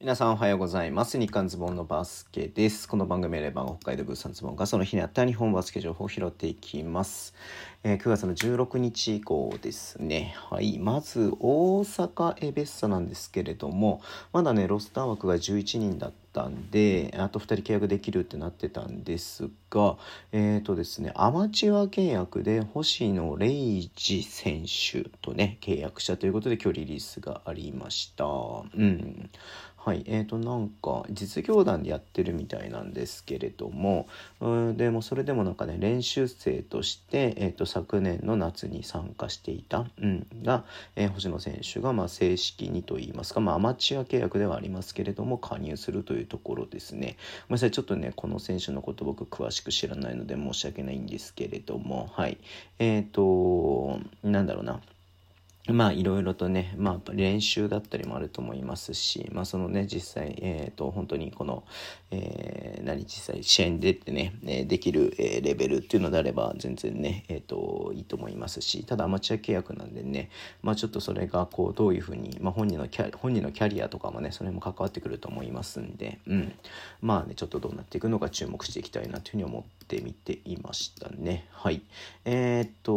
皆さんおはようございます。日刊ズボンのバスケです。この番組はレバン北海道物産ズボンがその日にあった日本バスケ情報を拾っていきます。えー9月の16日以降ですね。はい。まず、大阪エベッサなんですけれども、まだね、ロスター枠が11人だったんで、あと2人契約できるってなってたんですが、えっ、とですね、アマチュア契約で星野レイジ選手とね、契約したということで今日リリースがありました。うん。はい、えーとなんか実業団でやってるみたいなんですけれどもうんでもそれでもなんかね練習生として、えー、と昨年の夏に参加していた、うん、が、えー星野選手がまあ正式にといいますか、まあ、アマチュア契約ではありますけれども加入するというところですね。ごめんなさいちょっとねこの選手のこと僕詳しく知らないので申し訳ないんですけれどもはい。えっ、となんだろうな。まあいろいろとね、まあ、練習だったりもあると思いますし、まあそのね、実際、えっ、と、本当にこの、えー何、実際試合に出てね、できる、えレベルっていうのであれば全然ね、えっ、と、いいと思いますし、ただアマチュア契約なんでね、まあちょっとそれがこう、どういうふうに、まあ本人のキャ本人のキャリアとかもね、それも関わってくると思いますんで、うん。まあね、ちょっとどうなっていくのか注目していきたいなというふうに思って見ていましたね。はい。えっ、と、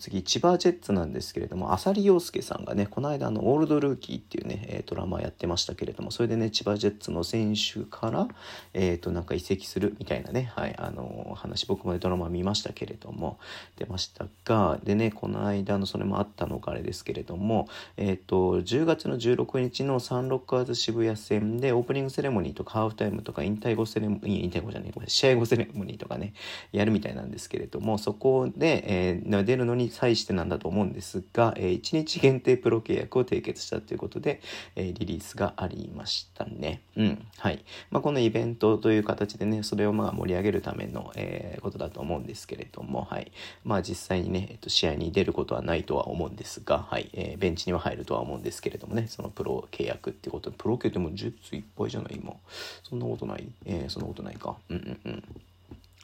次、千葉ジェッツなんですけれども、浅利陽介さんがね、この間、の、オールドルーキーっていうね、ドラマやってましたけれども、それでね、千葉ジェッツの選手から、えっ、と、なんか移籍するみたいなね、はい、あの、話、僕もドラマ見ましたけれども、出ましたが、でね、この間のそれもあったのかあれですけれども、えっ、と、10月の16日のサンロッカーズ渋谷戦で、オープニングセレモニーとかハーフタイムとか引退後セレモニー、引退後じゃない、試合後セレモニーとかね、やるみたいなんですけれども、そこで、えー出るのに際してなんだと思うんですが、えー1日限定プロ契約を締結したということで、えーリリースがありましたね。うん。はい。まあ、このイベントという形でね、それをまあ盛り上げるための、えーことだと思うんですけれども、はい。まあ、実際にね、えっと、試合に出ることはないとは思うんですが、はい。えーベンチには入るとは思うんですけれどもね、そのプロ契約ってことで、プロ契約でもジェッツいっぱいじゃない？今。そんなことない？えーそんなことないか。うんうんうん。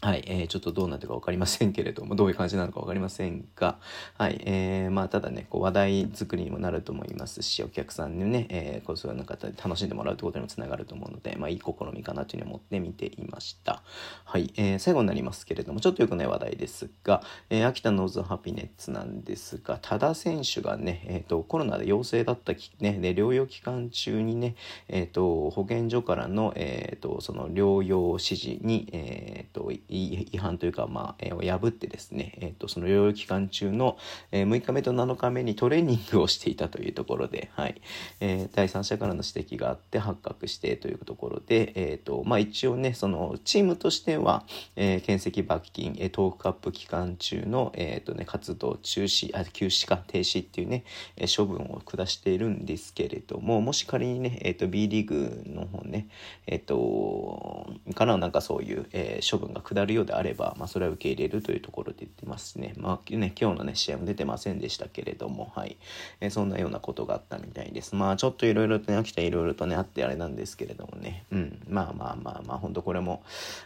はい、えーちょっとどうなってか分かりませんけれども、どういう感じなのか分かりませんが、はい、えーまあ、ただね、こう話題作りにもなると思いますし、お客さんにね、えーこうそういう方で楽しんでもらうということにもつながると思うので、まあ、いい試みかなというふうに思って見ていました。はい、えー最後になりますけれども、ちょっとよくない話題ですが、えー秋田ノーズハピネッツなんですが、多田選手がね、えーと、コロナで陽性だったき、ね、で療養期間中にね、えーと、保健所からの、えーと、その療養指示に、えーと、違反というか、まあ、えーを破ってですね、えーと、その療養期間中の、えー6日目と7日目にトレーニングをしていたというところで、はい、えー第三者からの指摘があって発覚してというところで、えーと、まあ、一応ね、そのチームとしては、えー、検責罰金、えートークカップ期間中の、えーとね、活動中止、あ、休止か停止っていうね、えー処分を下しているんですけれども、もし仮にね、えっ、と、B リーグの方ね、えっ、と、からなんかそういう、えー処分が下るようであれば、まあ、それは受け入れるというところで言ってますね。まあ、ね、今日のね、試合も出てませんでしたけれども、はい。えーそんなようなことがあったみたいです。まあ、ちょっといろいろとね、秋田いろいろとね、あってあれなんですけれどもね、うん。まあまあまあまあ、本当これも、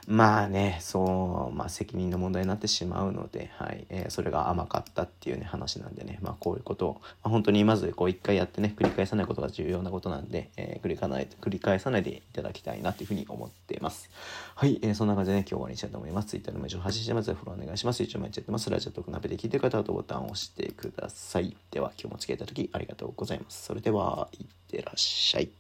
まあね、そう、まあ、責任の問題になってしまうので、はい。えーそれが甘かったっていうね、話なんでね、まあ、こういうことを、まあ、本当にまず、こう、一回やってね、繰り返さないことが重要なことなんで、えー繰り返さない、繰り返さないでいただきたいなというふうに思っています。はい。えーそんな感じでね、今日終わりにしたいと思います。Twitter でも一応発信してます、フォローお願いします。一応毎日やってます。ラジオトークナビで聞いてる方はボタンを押してください。では、今日も付き合いいただきありがとうございます。それでは、いってらっしゃい。